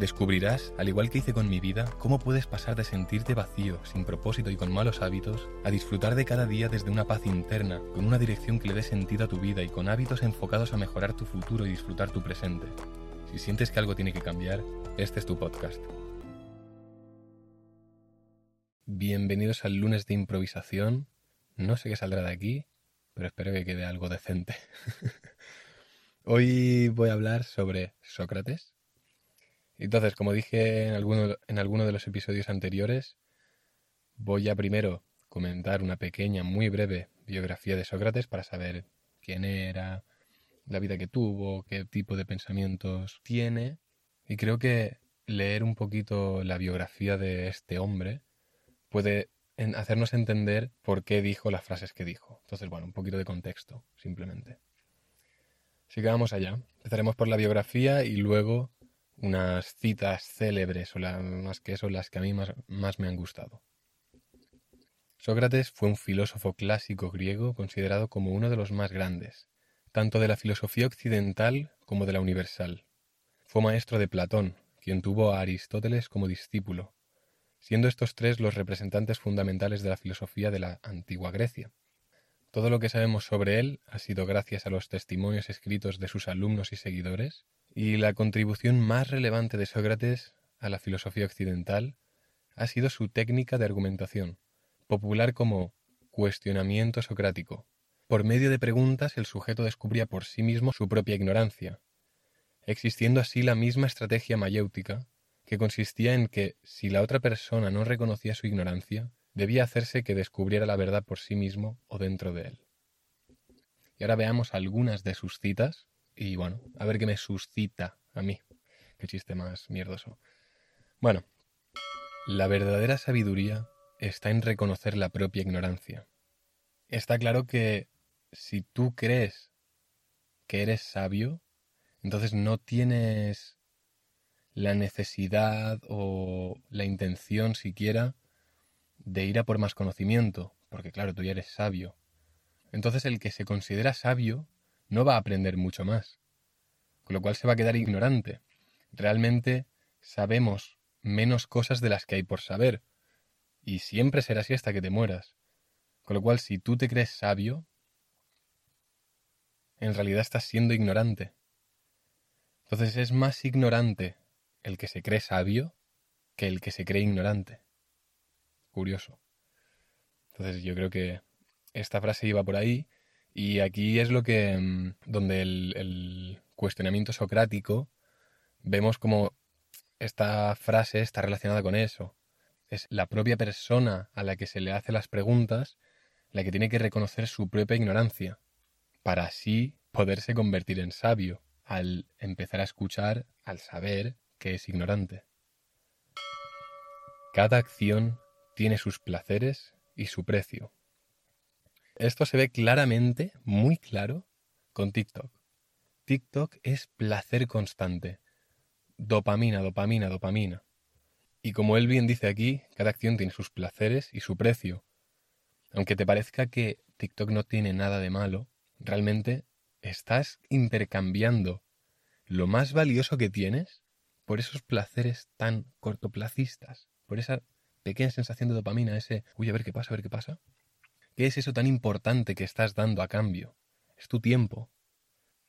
Descubrirás, al igual que hice con mi vida, cómo puedes pasar de sentirte vacío, sin propósito y con malos hábitos, a disfrutar de cada día desde una paz interna, con una dirección que le dé sentido a tu vida y con hábitos enfocados a mejorar tu futuro y disfrutar tu presente. Si sientes que algo tiene que cambiar, este es tu podcast. Bienvenidos al lunes de improvisación. No sé qué saldrá de aquí, pero espero que quede algo decente. Hoy voy a hablar sobre Sócrates entonces, como dije en alguno, en de los episodios anteriores, voy a primero comentar una pequeña, muy breve biografía de Sócrates para saber quién era, la vida que tuvo, qué tipo de pensamientos tiene. Y creo que leer un poquito la biografía de este hombre puede hacernos entender por qué dijo las frases que dijo. Entonces, bueno, un poquito de contexto, simplemente. Así que vamos allá. Empezaremos por la biografía y luego unas citas célebres, o las que son las que a mí más, más me han gustado. Sócrates fue un filósofo clásico griego considerado como uno de los más grandes, tanto de la filosofía occidental como de la universal. Fue maestro de Platón, quien tuvo a Aristóteles como discípulo, siendo estos tres los representantes fundamentales de la filosofía de la antigua Grecia. Todo lo que sabemos sobre él ha sido gracias a los testimonios escritos de sus alumnos y seguidores, y la contribución más relevante de Sócrates a la filosofía occidental ha sido su técnica de argumentación, popular como cuestionamiento socrático. Por medio de preguntas el sujeto descubría por sí mismo su propia ignorancia, existiendo así la misma estrategia mayéutica, que consistía en que, si la otra persona no reconocía su ignorancia, debía hacerse que descubriera la verdad por sí mismo o dentro de él. Y ahora veamos algunas de sus citas y bueno, a ver qué me suscita a mí. Qué chiste más mierdoso. Bueno, la verdadera sabiduría está en reconocer la propia ignorancia. Está claro que si tú crees que eres sabio, entonces no tienes la necesidad o la intención siquiera de ir a por más conocimiento, porque claro, tú ya eres sabio. Entonces el que se considera sabio no va a aprender mucho más, con lo cual se va a quedar ignorante. Realmente sabemos menos cosas de las que hay por saber, y siempre será así hasta que te mueras. Con lo cual, si tú te crees sabio, en realidad estás siendo ignorante. Entonces es más ignorante el que se cree sabio que el que se cree ignorante. Curioso. Entonces yo creo que esta frase iba por ahí y aquí es lo que, mm, donde el, cuestionamiento socrático, vemos como esta frase está relacionada con eso. Es la propia persona a la que se le hace las preguntas la que tiene que reconocer su propia ignorancia, para así poderse convertir en sabio, al empezar a escuchar, al saber que es ignorante. Cada acción tiene sus placeres y su precio. Esto se ve claramente, muy claro, con TikTok. TikTok es placer constante. Dopamina, dopamina, dopamina. Y como él bien dice aquí, cada acción tiene sus placeres y su precio. Aunque te parezca que TikTok no tiene nada de malo, realmente estás intercambiando lo más valioso que tienes por esos placeres tan cortoplacistas, por esa pequeña sensación de dopamina, ese, uy, a ver qué pasa, a ver qué pasa. ¿Qué es eso tan importante que estás dando a cambio? Es tu tiempo.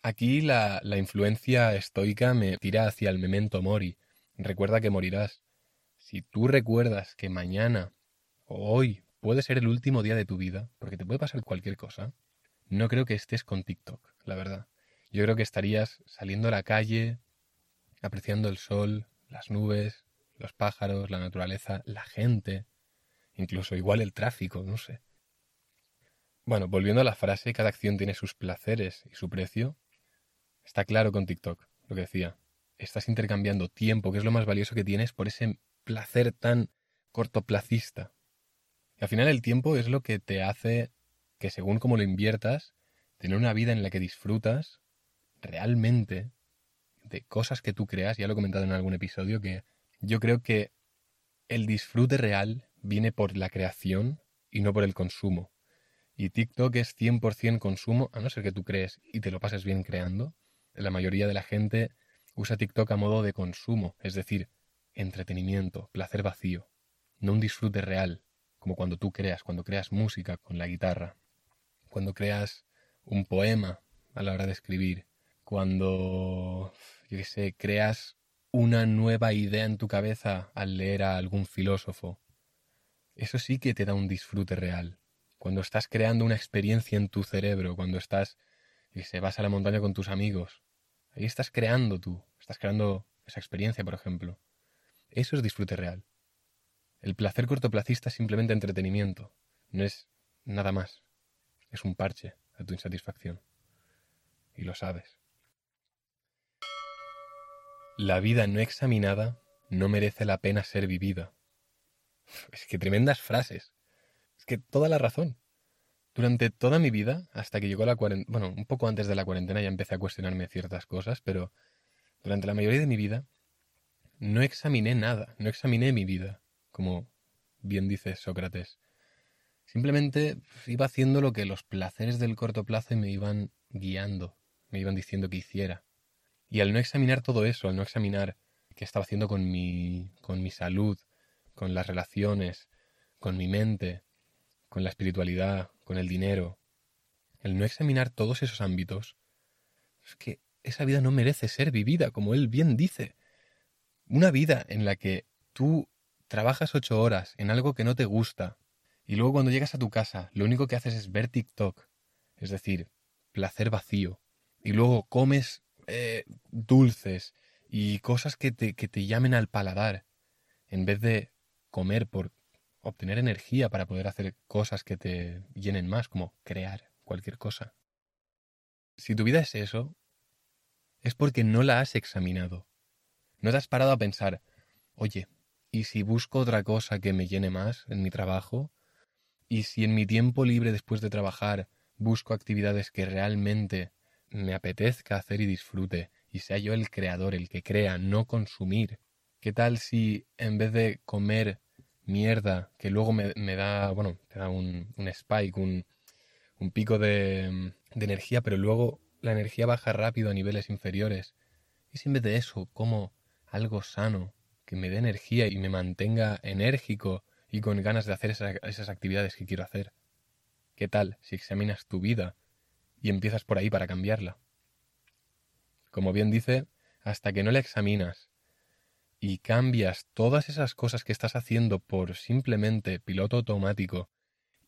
Aquí la, la influencia estoica me tira hacia el memento mori. Recuerda que morirás. Si tú recuerdas que mañana o hoy puede ser el último día de tu vida, porque te puede pasar cualquier cosa, no creo que estés con TikTok, la verdad. Yo creo que estarías saliendo a la calle, apreciando el sol, las nubes, los pájaros, la naturaleza, la gente, incluso igual el tráfico, no sé. Bueno, volviendo a la frase, cada acción tiene sus placeres y su precio. Está claro con TikTok, lo que decía. Estás intercambiando tiempo, que es lo más valioso que tienes, por ese placer tan cortoplacista. Y al final el tiempo es lo que te hace que según como lo inviertas, tener una vida en la que disfrutas realmente de cosas que tú creas, ya lo he comentado en algún episodio, que yo creo que el disfrute real viene por la creación y no por el consumo. Y TikTok es 100% consumo, a no ser que tú crees y te lo pases bien creando. La mayoría de la gente usa TikTok a modo de consumo, es decir, entretenimiento, placer vacío, no un disfrute real, como cuando tú creas, cuando creas música con la guitarra, cuando creas un poema a la hora de escribir, cuando, yo qué sé, creas una nueva idea en tu cabeza al leer a algún filósofo. Eso sí que te da un disfrute real. Cuando estás creando una experiencia en tu cerebro, cuando estás, y se vas a la montaña con tus amigos, ahí estás creando tú, estás creando esa experiencia, por ejemplo. Eso es disfrute real. El placer cortoplacista es simplemente entretenimiento, no es nada más. Es un parche a tu insatisfacción. Y lo sabes. La vida no examinada no merece la pena ser vivida. Es que tremendas frases. Es que toda la razón. Durante toda mi vida, hasta que llegó la cuarentena, bueno, un poco antes de la cuarentena ya empecé a cuestionarme ciertas cosas, pero durante la mayoría de mi vida no examiné nada, no examiné mi vida, como bien dice Sócrates. Simplemente iba haciendo lo que los placeres del corto plazo me iban guiando, me iban diciendo que hiciera. Y al no examinar todo eso, al no examinar qué estaba haciendo con mi, con mi salud, con las relaciones, con mi mente, con la espiritualidad, con el dinero, el no examinar todos esos ámbitos, es que esa vida no merece ser vivida, como él bien dice. Una vida en la que tú trabajas ocho horas en algo que no te gusta y luego cuando llegas a tu casa lo único que haces es ver TikTok, es decir, placer vacío, y luego comes eh, dulces y cosas que te, que te llamen al paladar, en vez de comer por obtener energía para poder hacer cosas que te llenen más, como crear cualquier cosa. Si tu vida es eso, es porque no la has examinado. ¿No te has parado a pensar, oye, ¿y si busco otra cosa que me llene más en mi trabajo? ¿Y si en mi tiempo libre después de trabajar busco actividades que realmente me apetezca hacer y disfrute, y sea yo el creador, el que crea, no consumir? ¿Qué tal si en vez de comer mierda que luego me, da, bueno, te da un, un spike, un, un pico de, de energía, pero luego la energía baja rápido a niveles inferiores? Y si en vez de eso como algo sano, que me dé energía y me mantenga enérgico y con ganas de hacer esas actividades que quiero hacer. ¿Qué tal si examinas tu vida y empiezas por ahí para cambiarla? Como bien dice, hasta que no la examinas y cambias todas esas cosas que estás haciendo por simplemente piloto automático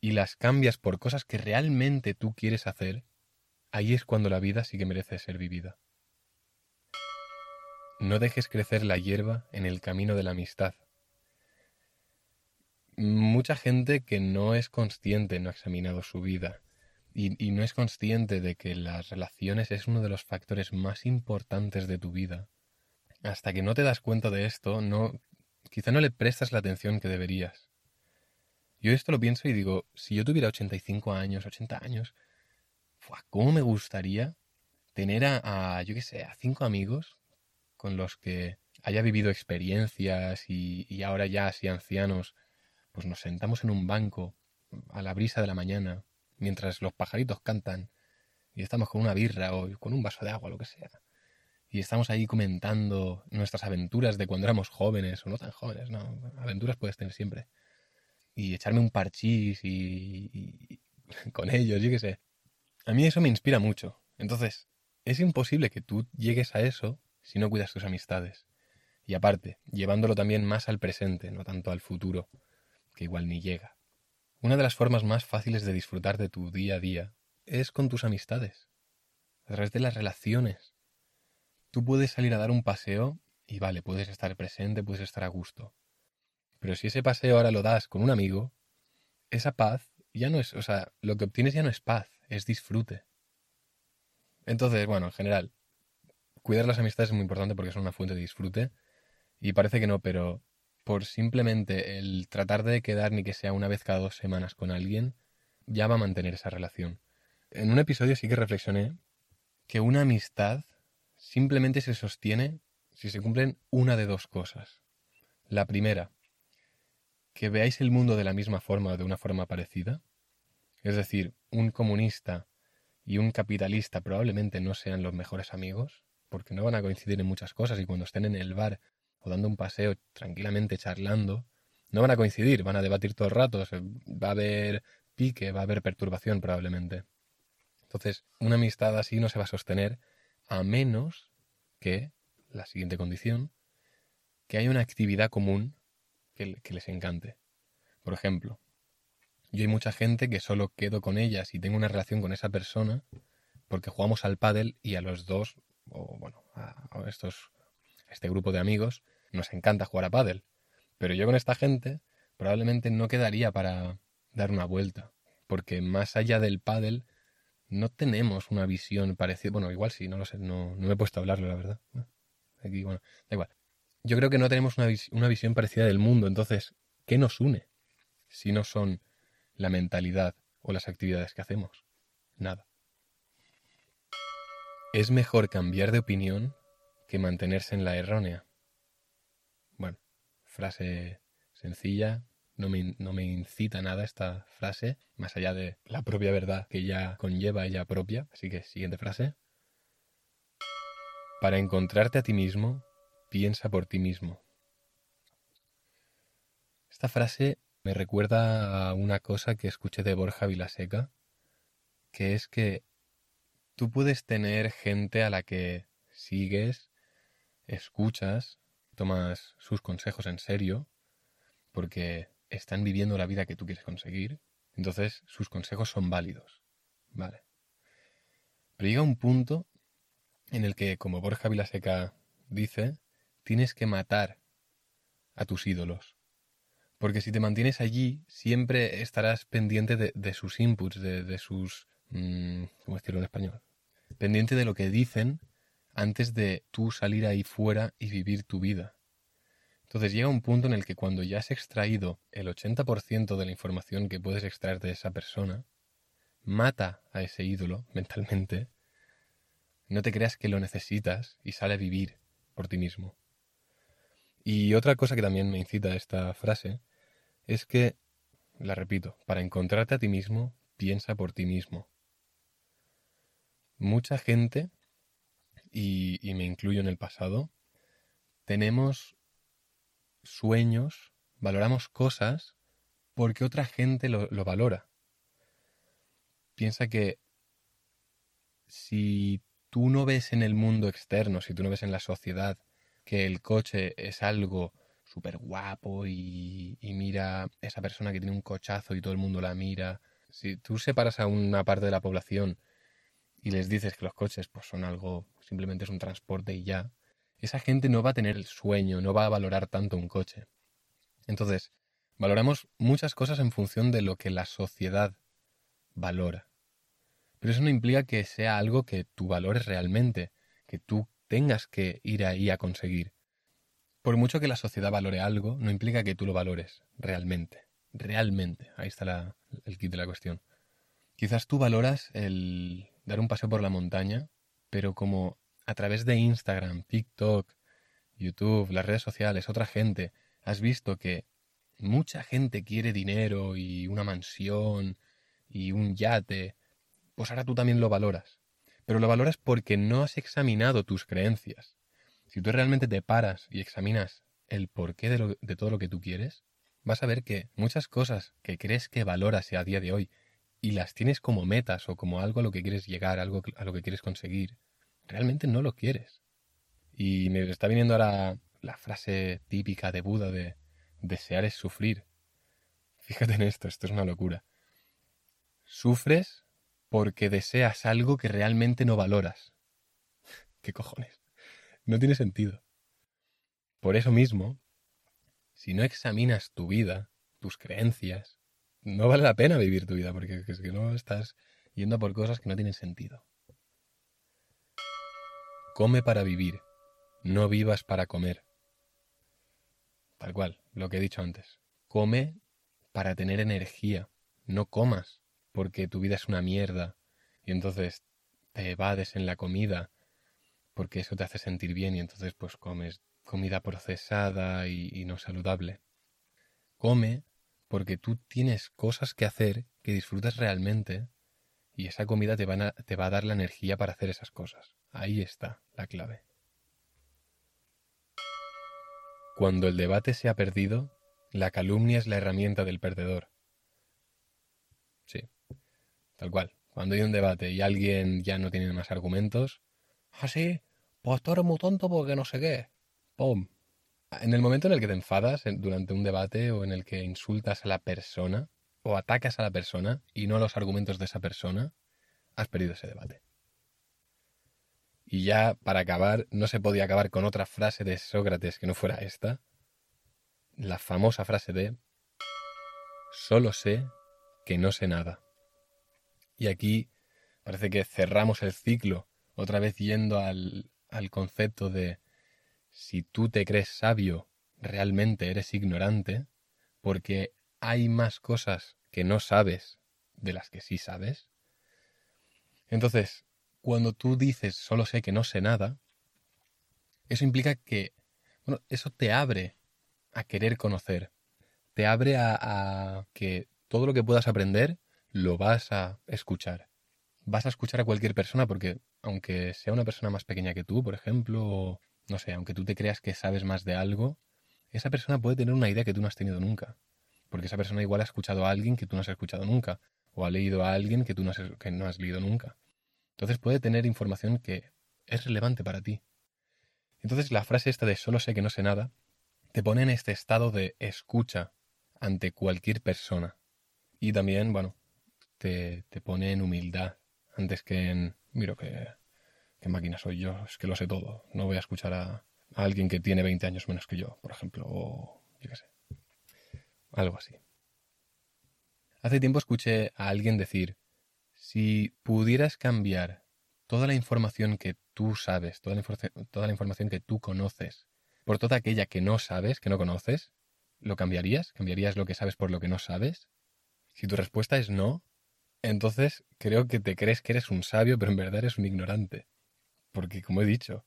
y las cambias por cosas que realmente tú quieres hacer, ahí es cuando la vida sí que merece ser vivida. No dejes crecer la hierba en el camino de la amistad. Mucha gente que no es consciente, no ha examinado su vida y, no es consciente de que las relaciones es uno de los factores más importantes de tu vida. Hasta que no te das cuenta de esto, no, quizá no le prestas la atención que deberías. Yo esto lo pienso y digo, si yo tuviera 85 años, 80 años, ¿cómo me gustaría tener a, a yo qué sé, a cinco amigos con los que haya vivido experiencias y, ahora ya así ancianos, pues nos sentamos en un banco a la brisa de la mañana, mientras los pajaritos cantan, y estamos con una birra o con un vaso de agua, lo que sea. Y estamos ahí comentando nuestras aventuras de cuando éramos jóvenes o no tan jóvenes, no, aventuras puedes tener siempre. Y echarme un parchís y, y con ellos, yo qué sé. A mí eso me inspira mucho. Entonces, es imposible que tú llegues a eso si no cuidas tus amistades. Y aparte, llevándolo también más al presente, no tanto al futuro, que igual ni llega. Una de las formas más fáciles de disfrutar de tu día a día es con tus amistades, a través de las relaciones. Tú puedes salir a dar un paseo y vale, puedes estar presente, puedes estar a gusto. Pero si ese paseo ahora lo das con un amigo, esa paz ya no es, o sea, lo que obtienes ya no es paz, es disfrute. Entonces, bueno, en general, cuidar las amistades es muy importante porque son una fuente de disfrute. Y parece que no, pero por simplemente el tratar de quedar ni que sea una vez cada dos semanas con alguien, ya va a mantener esa relación. En un episodio sí que reflexioné que una amistad simplemente se sostiene si se cumplen una de dos cosas. La primera, que veáis el mundo de la misma forma o de una forma parecida. Es decir, un comunista y un capitalista probablemente no sean los mejores amigos, porque no van a coincidir en muchas cosas y cuando estén en el bar o dando un paseo tranquilamente charlando, no van a coincidir, van a debatir todo el rato, va a haber pique, va a haber perturbación probablemente. Entonces, una amistad así no se va a sostener a menos que, la siguiente condición, que haya una actividad común que, les encante. Por ejemplo, yo hay mucha gente que solo quedo con ellas y tengo una relación con esa persona porque jugamos al pádel y a los dos, o bueno, a, estos, este grupo de amigos, nos encanta jugar a pádel. Pero yo con esta gente probablemente no quedaría para dar una vuelta, porque más allá del pádel no tenemos una visión parecida. Bueno, igual sí, no lo sé, no, no me he puesto a hablarlo, la verdad. Aquí, bueno, da igual yo creo que no tenemos una, visión parecida del mundo. Entonces, ¿qué nos une? Si no son la mentalidad o las actividades que hacemos. Nada. Es mejor cambiar de opinión que mantenerse en la errónea. Frase sencilla, no me, no me, incita nada esta frase, más allá de la propia verdad que ya conlleva ella propia. Así que, siguiente frase. Para encontrarte a ti mismo, piensa por ti mismo. Esta frase me recuerda a una cosa que escuché de Borja Vilaseca, que es que tú puedes tener gente a la que sigues, escuchas, tomas sus consejos en serio, porque están viviendo la vida que tú quieres conseguir, entonces sus consejos son válidos. Vale. Pero llega un punto en el que, como Borja Vilaseca dice, tienes que matar a tus ídolos. Porque si te mantienes allí, siempre estarás pendiente de, sus inputs, de, sus... Mm, ¿Cómo decirlo en español? Pendiente de lo que dicen antes de tú salir ahí fuera y vivir tu vida. Entonces llega un punto en el que cuando ya has extraído el 80% de la información que puedes extraer de esa persona, mata a ese ídolo mentalmente, no te creas que lo necesitas y sale a vivir por ti mismo. Y otra cosa que también me incita a esta frase es que, la repito, para encontrarte a ti mismo, piensa por ti mismo. Mucha gente, y, me incluyo en el pasado, tenemos sueños, valoramos cosas porque otra gente lo, lo valora. Piensa que si tú no ves en el mundo externo, si tú no ves en la sociedad que el coche es algo súper guapo y, mira esa persona que tiene un cochazo y todo el mundo la mira. Si tú separas a una parte de la población y les dices que los coches pues son algo, simplemente es un transporte y ya, esa gente no va a tener el sueño, no va a valorar tanto un coche. Entonces, valoramos muchas cosas en función de lo que la sociedad valora. Pero eso no implica que sea algo que tú valores realmente, que tú tengas que ir ahí a conseguir. Por mucho que la sociedad valore algo, no implica que tú lo valores realmente. Realmente. Ahí está el kit de la cuestión. Quizás tú valoras el dar un paseo por la montaña, pero como a través de Instagram, TikTok, YouTube, las redes sociales, otra gente, has visto que mucha gente quiere dinero y una mansión y un yate, pues ahora tú también lo valoras pero lo valoras porque no has examinado tus creencias. Si tú realmente te paras y examinas el porqué de, todo lo que tú quieres, vas a ver que muchas cosas que crees que valoras a día de hoy y las tienes como metas o como algo a lo que quieres llegar, algo a lo que quieres conseguir, realmente no lo quieres. Y me está viniendo ahora la frase típica de Buda de desear es sufrir. Fíjate en esto, esto es una locura. Sufres porque deseas algo que realmente no valoras. ¿Qué cojones? No tiene sentido. Por eso mismo, si no examinas tu vida, tus creencias, no vale la pena vivir tu vida, porque es que no estás yendo por cosas que no tienen sentido. Come para vivir, no vivas para comer. Tal cual, lo que he dicho antes. Come para tener energía, no comas porque tu vida es una mierda y entonces te evades en la comida porque eso te hace sentir bien y entonces pues comes comida procesada y, no saludable. Come porque tú tienes cosas que hacer que disfrutas realmente y esa comida te, te va a dar la energía para hacer esas cosas. Ahí está la clave. Cuando el debate se ha perdido, la calumnia es la herramienta del perdedor. Sí, tal cual. Cuando hay un debate y alguien ya no tiene más argumentos, ah, sí, pues tú eres tonto porque no sé qué. ¡Pum! En el momento en el que te enfadas durante un debate o en el que insultas a la persona o atacas a la persona y no a los argumentos de esa persona, has perdido ese debate. Y ya para acabar, no se podía acabar con otra frase de Sócrates que no fuera esta. La famosa frase de Solo sé que no sé nada. Y aquí parece que cerramos el ciclo, otra vez yendo al, al concepto de si tú te crees sabio, realmente eres ignorante, porque hay más cosas que no sabes de las que sí sabes. Entonces, cuando tú dices solo sé que no sé nada, eso implica que, bueno, eso te abre a querer conocer, te abre a, que todo lo que puedas aprender lo vas a escuchar. Vas a escuchar a cualquier persona porque, aunque sea una persona más pequeña que tú, por ejemplo, o, no sé, aunque tú te creas que sabes más de algo, esa persona puede tener una idea que tú no has tenido nunca. Porque esa persona igual ha escuchado a alguien que tú no has escuchado nunca, o ha leído a alguien que tú no has, que leído nunca. Entonces puede tener información que es relevante para ti. Entonces la frase esta de solo sé que no sé nada te pone en este estado de escucha ante cualquier persona. Y también, bueno, te, te pone en humildad antes que en, miro qué, qué máquina soy yo, es que lo sé todo. No voy a escuchar a, alguien que tiene 20 años menos que yo, por ejemplo, o yo qué sé. Algo así. Hace tiempo escuché a alguien decir, si pudieras cambiar toda la información que tú sabes, toda la, información que tú conoces, por toda aquella que no sabes, que no conoces, ¿lo cambiarías? ¿Cambiarías lo que sabes por lo que no sabes? Si tu respuesta es no, entonces creo que te crees que eres un sabio, pero en verdad eres un ignorante. Porque, como he dicho,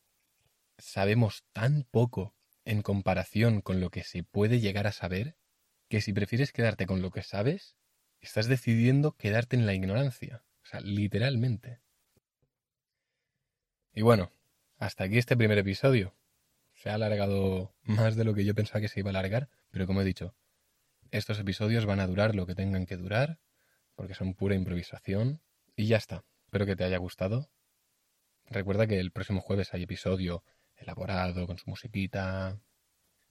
sabemos tan poco en comparación con lo que se puede llegar a saber, que si prefieres quedarte con lo que sabes, estás decidiendo quedarte en la ignorancia. O sea, literalmente. Y bueno, hasta aquí este primer episodio. Se ha alargado más de lo que yo pensaba que se iba a alargar, pero como he dicho, estos episodios van a durar lo que tengan que durar, porque son pura improvisación. Y ya está. Espero que te haya gustado. Recuerda que el próximo jueves hay episodio elaborado con su musiquita.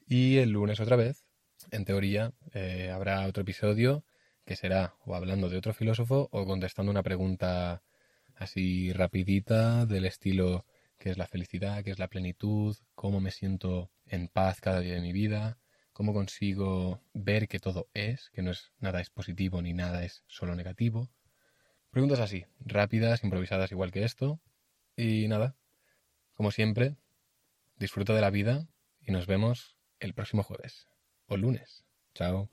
Y el lunes otra vez, en teoría, eh, habrá otro episodio que será o hablando de otro filósofo o contestando una pregunta así rapidita del estilo qué es la felicidad, qué es la plenitud, cómo me siento en paz cada día de mi vida, cómo consigo ver que todo es, que no es nada es positivo ni nada es solo negativo. Preguntas así, rápidas, improvisadas igual que esto. Y nada, como siempre, disfruta de la vida y nos vemos el próximo jueves o lunes. Chao.